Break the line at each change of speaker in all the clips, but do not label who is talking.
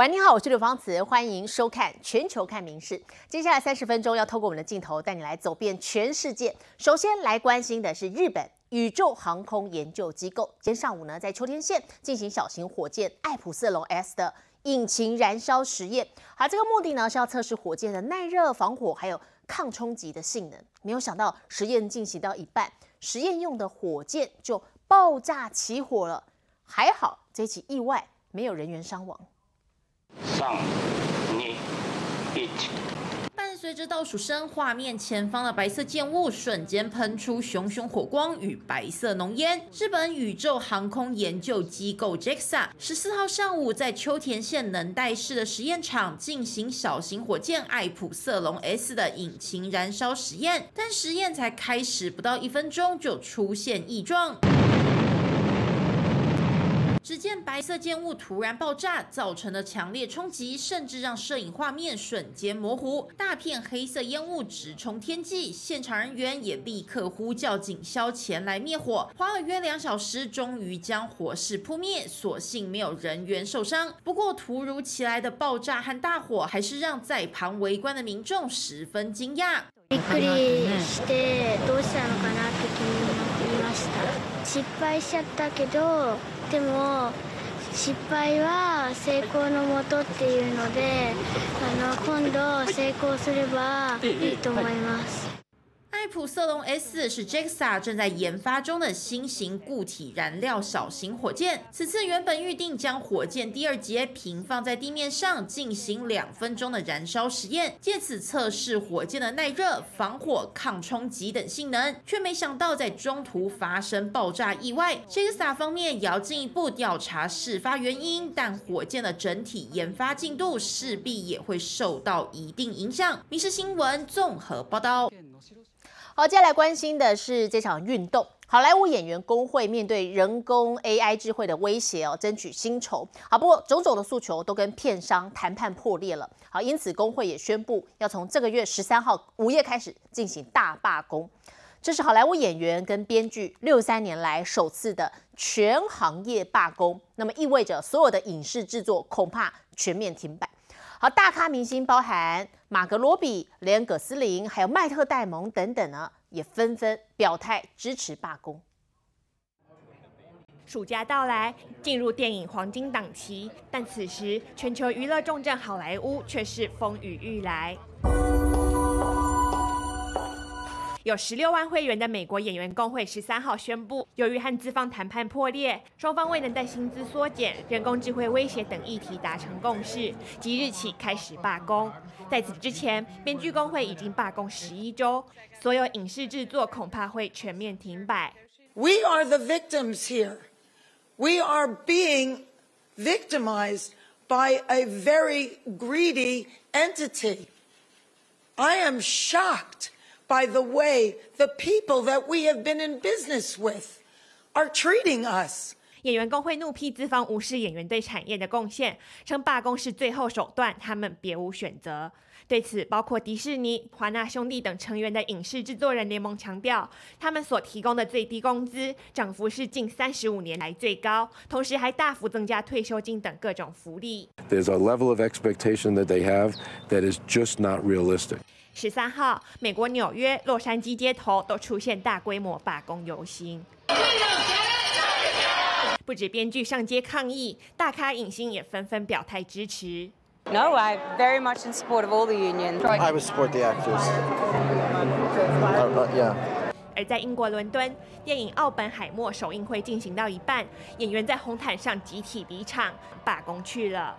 喂，你好，我是刘芳慈，欢迎收看《全球看名事》。接下来三十分钟要透过我们的镜头带你来走遍全世界。首先来关心的是日本宇宙航空研究机构，今天上午呢在秋田县进行小型火箭艾普瑟龙 S 的引擎燃烧实验。好，这个目的呢是要测试火箭的耐热、防火还有抗冲击的性能。没有想到实验进行到一半，实验用的火箭就爆炸起火了。还好这起意外没有人员伤亡。三、二、
一。伴随着倒数声，画面前方的白色建物瞬间喷出熊熊火光与白色浓烟。日本宇宙航空研究机构 JAXA 十四号上午在秋田县能代市的实验场进行小型火箭爱普瑟龙 S 的引擎燃烧实验，但实验才开始不到一分钟就出现异状。只见白色建物突然爆炸，造成的强烈冲击，甚至让摄影画面瞬间模糊。大片黑色烟雾直冲天际，现场人员也立刻呼叫警消前来灭火，花了约两小时，终于将火势扑灭。所幸没有人员受伤。不过，突如其来的爆炸和大火，还是让在旁围观的民众十分惊讶。
失敗しちゃったけど でも失敗は成功のもとっていうのであの今度成功すればいいと思います。
爱普瑟龙 S 是 JAXA 正在研发中的新型固体燃料小型火箭。此次原本预定将火箭第二节平放在地面上进行两分钟的燃烧实验，借此测试火箭的耐热、防火、抗冲击等性能，却没想到在中途发生爆炸意外。JAXA 方面也要进一步调查事发原因，但火箭的整体研发进度势必也会受到一定影响。《民事新闻》综合报道。
好，接下来关心的是这场运动。好莱坞演员工会面对人工 AI 智慧的威胁哦，争取薪酬。好，不过种种的诉求都跟片商谈判破裂了。好，因此工会也宣布要从这个月十三号午夜开始进行大罢工。这是好莱坞演员跟编剧六三年来首次的全行业罢工，那么意味着所有的影视制作恐怕全面停摆。好，大咖明星包含马格罗比、连葛斯林，还有迈特戴蒙等等呢，也纷纷表态支持罢工。
暑假到来，进入电影黄金档期，但此时全球娱乐重镇好莱坞却是风雨欲来。有十六万会员的美国演员工会十三号宣布，由于和资方谈判破裂，双方未能在薪资缩减、人工智慧威胁等议题达成共识，即日起开始罢工。在此之前，编剧工会已经罢工十一周，所有影视制作恐怕会全面停摆。
We are the victims here. We are being victimized by a very greedy entity. I am shocked. By the way the people that we have been in business with are treating us.
演员工会怒批资方无视演员对产业的贡献，称罢工是最后手段，他们别无选择。对此，包括迪士尼、华纳兄弟等成员的影视制作人联盟强调，他们所提供的最低工资涨幅是近三十五年来最高，同时还大幅增加退休金等各种福利。
There's a level of expectation that they have that is just not realistic.
十三号，美国纽约、洛杉矶街头都出现大规模罢工游行，不止编剧上街抗议，大咖影星也纷纷表态支持。
No, I very much in support of all the unions.
I would support the actors. Yeah.
而在英国伦敦，电影《奥本海默》首映会进行到一半，演员在红毯上集体离场，罢工去了。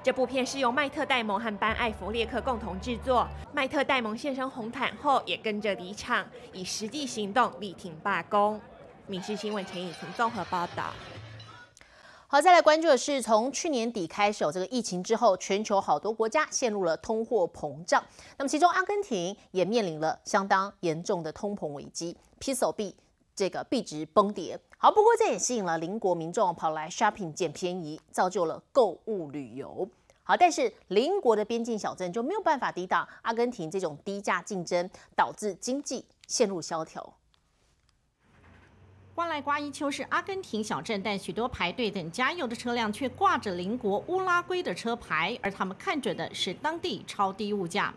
这部片是由麦特戴蒙和班艾弗列克共同制作。麦特戴蒙现身红毯后，也跟着离场，以实际行动力挺罢工。《民事新闻》陈以婷综合报道。
好，再来关注的是，从去年底开始有这个疫情之后，全球好多国家陷入了通货膨胀。那么其中阿根廷也面临了相当严重的通膨危机，披索币这个币值崩跌。好，不过这也吸引了邻国民众跑来 shopping 捡便宜，造就了购物旅游。好，但是邻国的边境小镇就没有办法抵挡阿根廷这种低价竞争，导致经济陷入萧条。
瓜莱瓜伊丘是阿根廷小镇，但许多排队等加油的车辆却挂着邻国乌拉圭的车牌，而他们看准的是当地超低物价。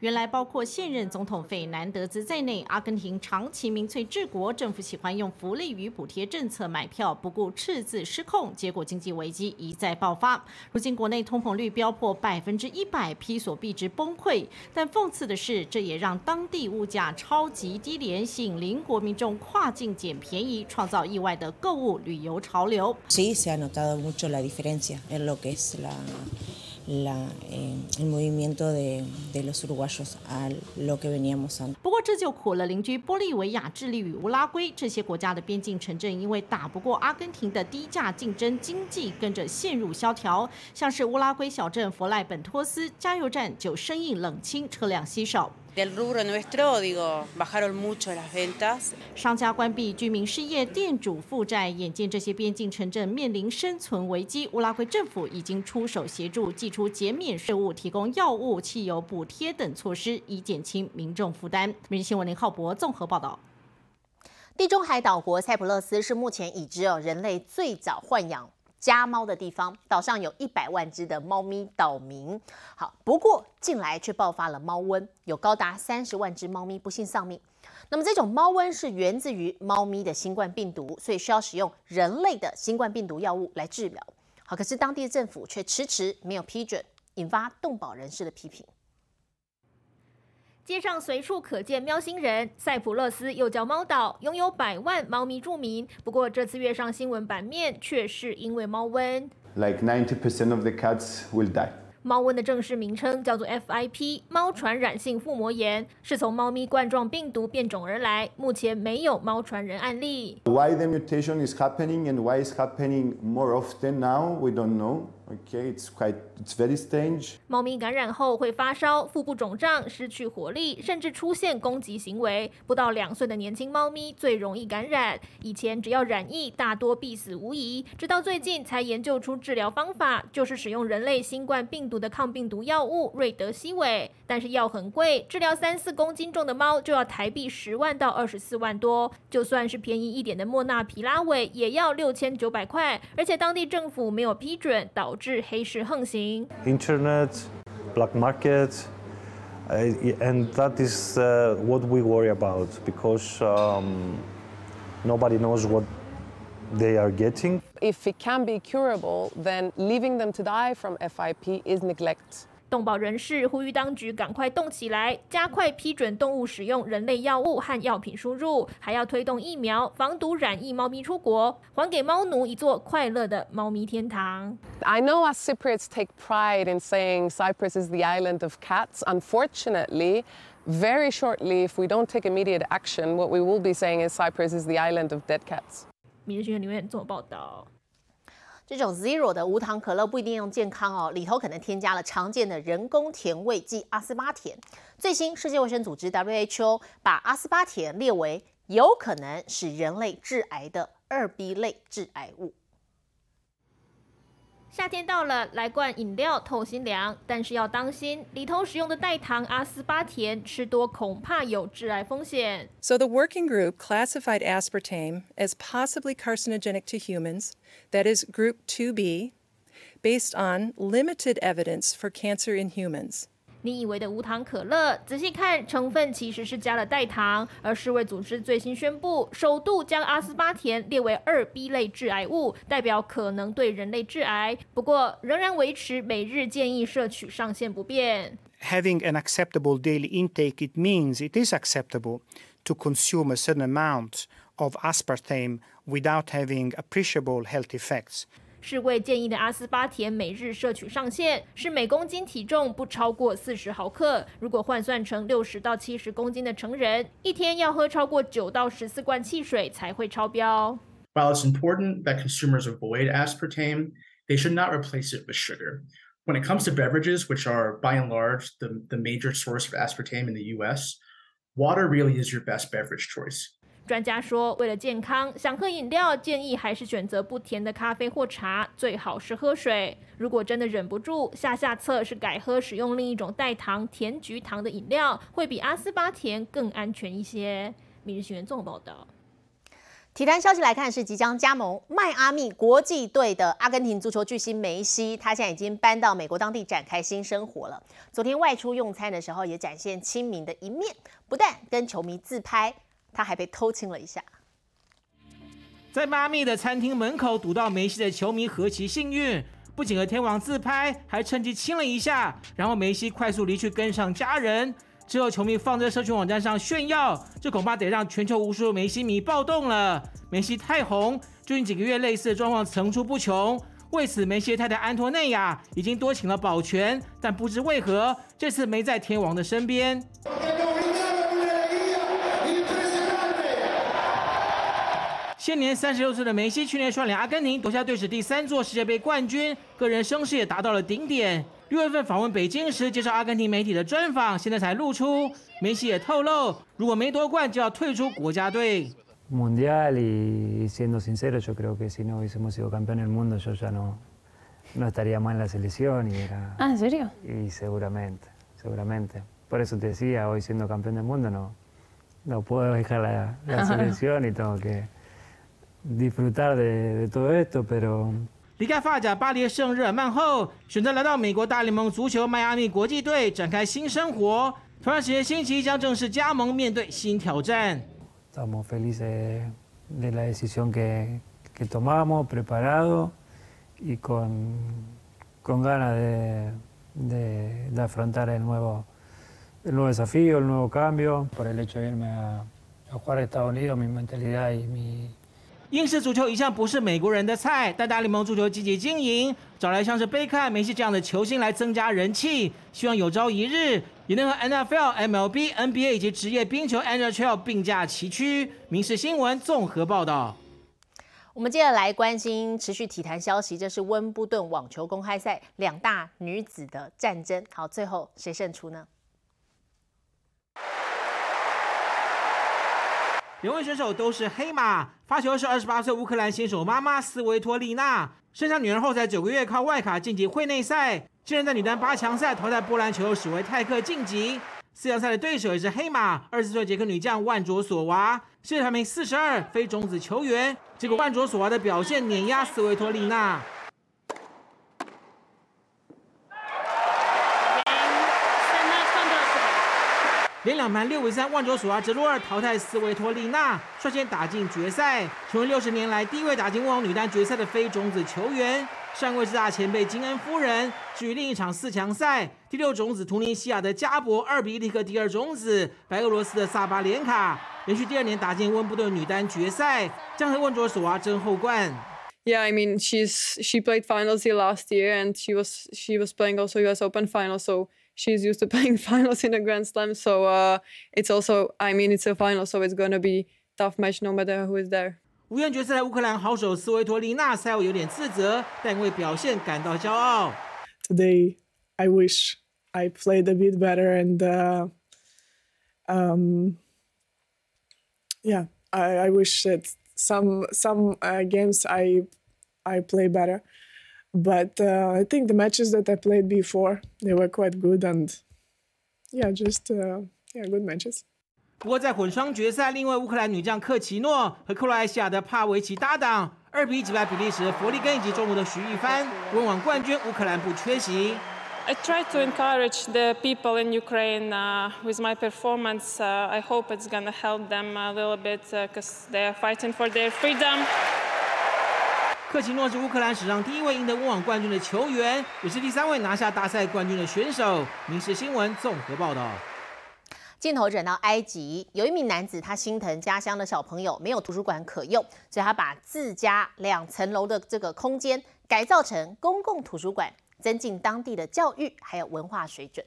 原来包括现任总统费南德兹在内阿根廷长期民粹治国政府喜欢用福利与补贴政策买票不顾赤字失控结果经济危机一再爆发。如今国内通膨率飙破百分之一百批所币值崩溃。但讽刺的是这也让当地物价超级低廉吸引邻国民众跨境捡便宜创造意外的购物旅游潮流。不过这就苦了邻居玻利维亚、智利与乌拉圭这些国家的边境城镇，因为打不过阿根廷的低价竞争，经济跟着陷入萧条。像是乌拉圭小镇佛赖本托斯加油站就生意冷清，车辆稀少。
Del rubro nuestro, digo, bajaron mucho las ventas.
商家关闭，居民失业，店主负债，眼见这些边境城镇面临生存危机，乌拉圭政府已经出手协助，寄出减免税务、提供药物、汽油补贴等措施，以减轻民众负担。每日新闻林浩博综合报道。
地中海岛国塞浦路斯是目前已知有人类最早豢养家猫的地方，岛上有一百万只的猫咪岛民。好，不过近来却爆发了猫瘟，有高达三十万只猫咪不幸丧命。那么这种猫瘟是源自于猫咪的新冠病毒，所以需要使用人类的新冠病毒药物来治疗。好，可是当地的政府却迟迟没有批准，引发动保人士的批评。
街上随处可见喵星人，塞浦勒斯又叫猫岛，拥有百万猫咪住民。不过这次跃上新闻版面，却是因为猫瘟。
Like ninety percent of the cats will die.
猫瘟的正式名称叫做 FIP，猫传染性腹膜炎，是从猫咪冠状病毒变种而来。目前没有猫传人案例。
Why the mutation is happening and why it's happening more often now, we don't know. OK，it's quite, it's very strange.
猫咪感染后会发烧、腹部肿胀、失去活力，甚至出现攻击行为。不到两岁的年轻猫咪最容易感染。以前只要染疫，大多必死无疑。直到最近才研究出治疗方法，就是使用人类新冠病毒的抗病毒药物瑞德西韦。但是药很贵，治疗三四公斤重的猫就要台币十万到二十四万多。就算是便宜一点的莫纳皮拉韦，也要六千九百块。而且当地政府没有批准，导致黑市横行。
internet, black market, uh, and that is uh, what we worry about because um, nobody knows what they are getting.
If it can be curable, then leaving them to die from FIP is neglect.
动保人士呼吁当局赶快动起来，加快批准动物使用人类药物和药品输入，还要推动疫苗，防毒染疫猫咪出国，还给猫奴一座快乐的猫咪天堂。
I know us Cypriots take pride in saying Cyprus is the island of cats. Unfortunately, very shortly, if we don't take immediate action, what we will be saying is Cyprus is the island of dead cats.
明日新闻留言做报道。
这种 Zero 的无糖可乐不一定用健康哦，里头可能添加了常见的人工甜味剂阿斯巴甜。最新，世界卫生组织 WHO 把阿斯巴甜列为有可能使人类致癌的二 B 类致癌物。
夏天到了，来罐饮料透心凉，但是要当心，里头使用的代糖阿斯巴甜吃多恐怕有致癌风险。
So the working group classified aspartame as possibly carcinogenic to humans, that is group 2B, based on limited evidence for cancer in humans.
你以为的无糖可乐，仔细看成分其实是加了代糖。而世卫组织最新宣布，首度将阿斯巴甜列为二 B 类致癌物，代表可能对人类致癌。不过仍然维持每日建议摄取上限不变。
having an acceptable daily intake, it means it is acceptable to consume a certain amount of aspartame without having appreciable health effects.
世卫建议的阿斯巴甜每日摄取上限是每公斤体重不超过四十毫克。如果换算成六十到七十公斤的成人，一天要喝超过九到十四罐汽水才会超标。
While it's important that consumers avoid aspartame, they should not replace it with sugar. When it comes to beverages, which are by and large the, the major source of aspartame in the US, water really is your best beverage choice.
专家说，为了健康，想喝饮料建议还是选择不甜的咖啡或茶，最好是喝水。如果真的忍不住，下下策是改喝使用另一种代糖甜菊糖的饮料，会比阿斯巴甜更安全一些。《每日新闻》综合报道。
体坛消息来看，是即将加盟迈阿密国际队的阿根廷足球巨星梅西，他现在已经搬到美国当地展开新生活了。昨天外出用餐的时候，也展现亲民的一面，不但跟球迷自拍，他还被偷亲了一下。
在妈咪的餐厅门口堵到梅西的球迷，何其幸运！不仅和天王自拍，还趁机亲了一下，然后梅西快速离去，跟上家人。之后，球迷放在社群网站上炫耀，这恐怕得让全球无数梅西迷暴动了。梅西太红，最近几个月类似的状况层出不穷。为此，梅西太太安托内亚已经多请了保全，但不知为何这次没在天王的身边。现年三十六岁的梅西，去年率领阿根廷夺下队史第三座世界杯冠军，个人声势也达到了顶点。六月份访问北京时，接受阿根廷媒体的专访，现在才露出。梅西也透露，如果没夺冠，就要退出国家队。
Mundial y siendo sincero, yo creo que si no hubiésemos sido campeón del mundo, yo ya no no estaría más en la selección y era.
Ah, ¿en serio?
Y seguramente, seguramente. Por eso te decía, hoy siendo campeón del mundo no no puedo dejar la, la selección y tengo que disfrutar de, de todo esto, pero
离开发甲巴黎圣日耳曼后，选择来到美国大联盟足球迈阿密国际队展开新生活。同样时间，星期一将正式加盟，面对新挑战。
Estamos felices de la decisión que que tomamos, preparado y con con ganas de de de afrontar el nuevo el nuevo desafío, el nuevo cambio. Por el hecho de irme a a jugar a Estados Unidos, mi mentalidad y mi
英式足球一向不是美国人的菜，但大联盟足球积极经营，找来像是贝克汉、梅西这样的球星来增加人气，希望有朝一日也能和 NFL、MLB、NBA 以及职业冰球 NHL 并驾齐驱。《民事新闻》综合报道。
我们接着来关心持续体坛消息，这是温布顿网球公开赛两大女子的战争。好，最后谁胜出呢？
两位选手都是黑马，发球是二十八岁乌克兰新手妈妈斯维托利娜，生下女儿后才九个月靠外卡晋级会内赛，竟然在女单八强赛淘汰波兰球友史维泰克晋级。四强赛的对手也是黑马，二十岁捷克女将万卓索娃，世界排名四十二，非种子球员。结果万卓索娃的表现碾压斯维托利娜。连两盘六比三，万卓索娃折落二淘汰斯维托利娜，率先打进决赛，成为六十年来第一位打进温网女单决赛的非种子球员。上位是大前辈金恩夫人。至于另一场四强赛，第六种子图尼西亚的加博二比一力克第二种子白俄罗斯的萨巴连卡，连续第二年打进温布顿女单决赛，将和万卓索娃争后冠。
Yeah, I mean she's she played finals here last year, and she was she was playing also U.S. Open final, so. she's used to playing finals in a Grand Slam. So uh, it's also, I mean, it's a final, so it's going to be tough match no matter who is there.
无缘决赛的乌克兰好手斯维托利娜赛后有点自责，但因为表现感到骄傲。
Today, I wish I played a bit better and uh, um, yeah, I, I wish that some some uh, games I I play better. But uh, I think the matches that I played before they were quite good and yeah, just uh, yeah, good matches.
不过在混双决赛，另外乌克兰女将克奇诺和克罗埃西亚的帕维奇搭档二比一击败比利时的弗利根以及中国的徐玉帆，温网冠军乌克兰不缺席。
I try to encourage the people in Ukraine uh, with my performance. Uh, I hope it's gonna help them a little bit because uh, they are fighting for their freedom.
克奇诺是乌克兰史上第一位赢得温网冠军的球员，也是第三位拿下大赛冠军的选手。民事新闻综合报道。
镜头转到埃及，有一名男子，他心疼家乡的小朋友没有图书馆可用，所以他把自家两层楼的这个空间改造成公共图书馆，增进当地的教育还有文化水准。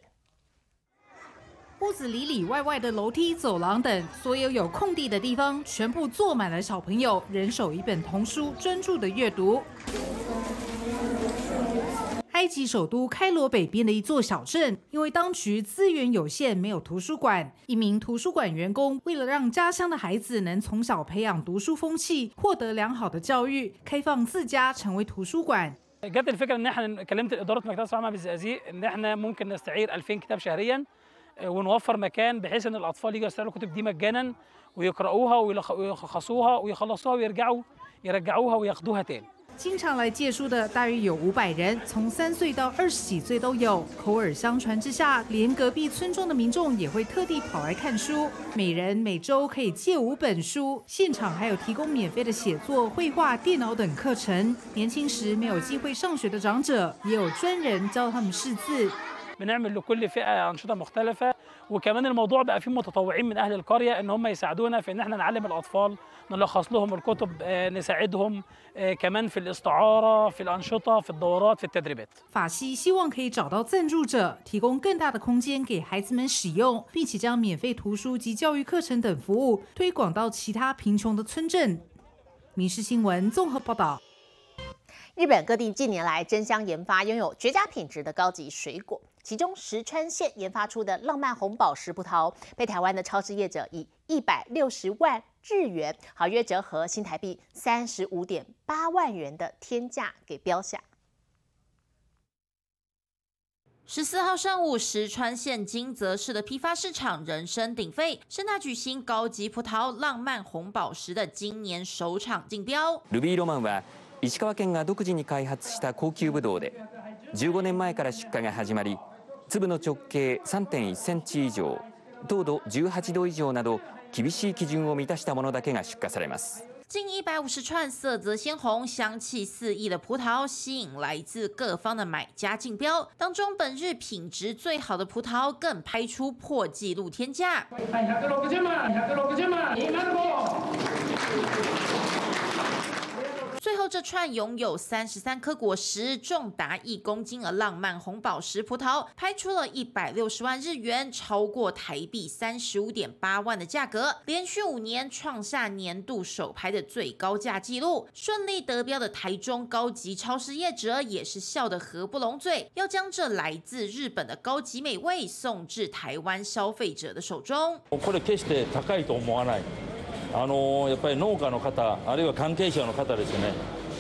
屋子里里外外的楼梯、走廊等，所有有空地的地方，全部坐满了小朋友，人手一本童书，专注的阅读。埃 埃及首都开罗北边的一座小镇，因为当局资源有限，没有图书馆。一名图书馆员工为了让家乡的孩子能从小培养读书风气，获得良好的教育，开放自家成为图书馆。
جت الفكره ان احنا كلمت اداره مكتبه الصناعه بالزقازيق ان احنا ممكن نستعير 2000 كتاب شهريا ونوفر مكان بحيث ان الاطفال يجوا يستعيروا الكتب دي مجانا ويقرأوها ويلخصوها ويخلصوها ويرجعوا يرجعوها وياخدوها تاني
经常来借书的大约有五百人，从三岁到二十几岁都有。口耳相传之下，连隔壁村庄的民众也会特地跑来看书。每人每周可以借五本书，现场还有提供免费的写作、绘画、电脑等课程。年轻时没有机会上学的长者，也有专人教他们识字。
بنعمل لكل فئه انشطه مختلفه وكمان الموضوع بقى فيه متطوعين من اهل القريه ان هم يساعدونا في ان احنا نعلم الاطفال نلخص لهم الكتب نساعدهم كمان في الاستعاره في الانشطه في الدورات في التدريبات
法西希望可以找到赞助者，提供更大的空间给孩子们使用，并且将免费图书及教育课程等服务推广到其他贫穷的村镇。《民事新闻》综合报道。
日本各地近年来争相研发拥有绝佳品质的高级水果， 其中石川县研发出的浪漫红宝石葡萄，被台湾的超市业者以一百六十万日元，好约折合新台币三十五点八万元的天价给标下。
十四号上午，石川县金泽市的批发市场人声鼎沸，盛大举行高级葡萄浪漫红宝石的今年首场竞标。
ルビーロマンは石川県が独自に開発した高級ブドウで15年前から出荷が始まり 粒の直径3.1センチ以上糖度18度以上など厳しい基準を満たしたものだけが出荷されます
近一百五十串色泽鲜红、香气四溢的葡萄，吸引来自各方的买家竞标。当中，本日品质最好的葡萄更拍出破纪录天价。最后，这串拥有三十三颗果实、重达一公斤的浪漫红宝石葡萄，拍出了一百六十万日元，超过台币三十五点八万的价格，连续五年创下年度首拍的最高价纪录。顺利得标的台中高级超市业者也是笑得合不拢嘴，要将这来自日本的高级美味送至台湾消费者的手中。
これ決して高いと思わない。あのやっぱり農家の方あるいは関係者の方ですね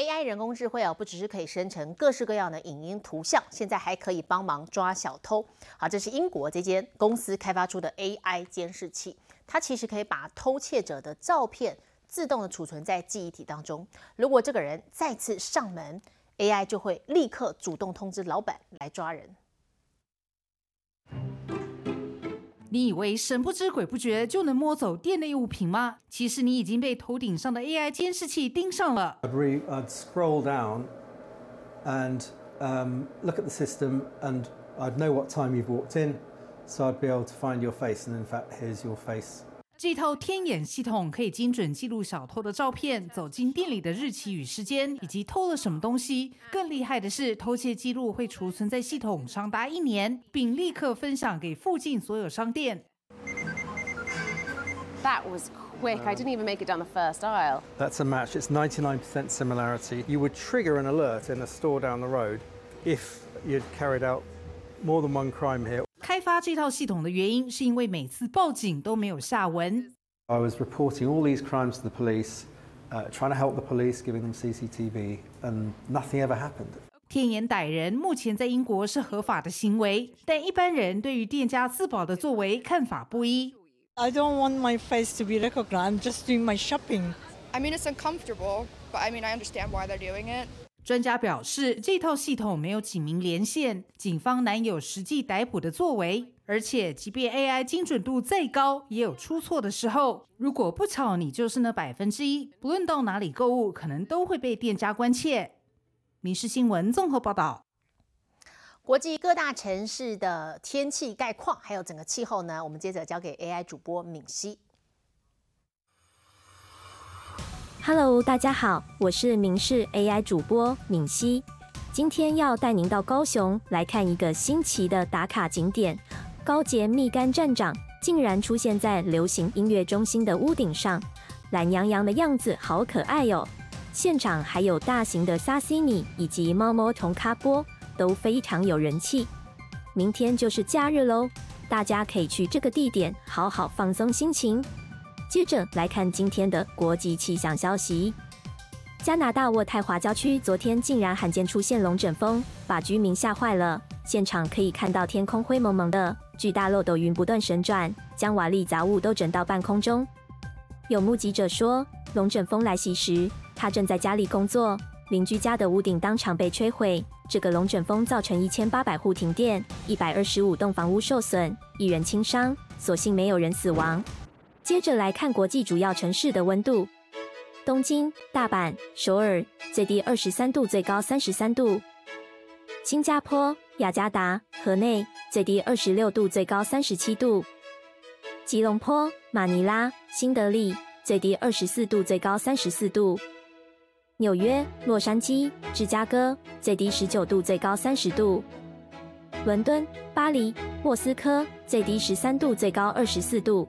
AI 人工智慧啊，不只是可以生成各式各样的影音图像，现在还可以帮忙抓小偷。好，这是英国这间公司开发出的 AI 监视器，它其实可以把偷窃者的照片自动的储存在记忆体当中。如果这个人再次上门，AI 就会立刻主动通知老板来抓人。
你以为神不知鬼不觉就能摸走店内物品吗？其实你已经被头顶上的 AI 监视器盯上了。
I'd, re- I'd scroll down and um, look at the system, and I'd know what time you've walked in, so I'd be able to find your face. And in fact, here's your face.
这套天眼系统可以精准记录小偷的照片、走进店里的日期与时间，以及偷了什么东西。更厉害的是，偷窃记录会储存在系统长达一年，并立刻分享给附近所有商店。
That was quick. I didn't even make it down the first aisle.
That's a match. It's 99% similarity. You would trigger an alert in a store down the road if you'd carried out more than one crime here.
开发这套系统的原因是因为每次报警都没有下文。
I was reporting all these crimes to the police, uh, trying to help the police, giving them CCTV, and nothing ever happened.
天眼逮人目前在英国是合法的行为，但一般人对于店家自保的作为看法不一。
I don't want my face to be recognized. I'm just doing my shopping.
I mean, it's uncomfortable, but I mean, I understand why they're doing it.
专家表示，这套系统没有警民连线，警方难有实际逮捕的作为。而且，即便 AI 精准度再高，也有出错的时候。如果不巧你就是那百分之一，不论到哪里购物，可能都会被店家关切。民事新闻综合报道。
国际各大城市的天气概况，还有整个气候呢，我们接着交给 AI 主播敏熙。
Hello，大家好，我是明视 AI 主播敏熙，今天要带您到高雄来看一个新奇的打卡景点——高捷蜜柑站长竟然出现在流行音乐中心的屋顶上，懒洋洋的样子好可爱哟、现场还有大型的沙西米以及猫猫同咖波，都非常有人气。明天就是假日喽，大家可以去这个地点好好放松心情。接着来看今天的国际气象消息。加拿大渥太华郊区昨天竟然罕见出现龙卷风，把居民吓坏了。现场可以看到天空灰蒙蒙的，巨大漏斗云不断旋转，将瓦砾杂物都整到半空中。有目击者说，龙卷风来袭时，他正在家里工作，邻居家的屋顶当场被摧毁。这个龙卷风造成一千八百户停电，一百二十五栋房屋受损，一人轻伤，所幸没有人死亡。接着来看国际主要城市的温度：东京、大阪、首尔最低二十三度，最高三十三度；新加坡、雅加达、河内最低二十六度，最高三十七度；吉隆坡、马尼拉、新德里最低二十四度，最高三十四度；纽约、洛杉矶、芝加哥最低十九度，最高三十度；伦敦、巴黎、莫斯科最低十三度，最高二十四度。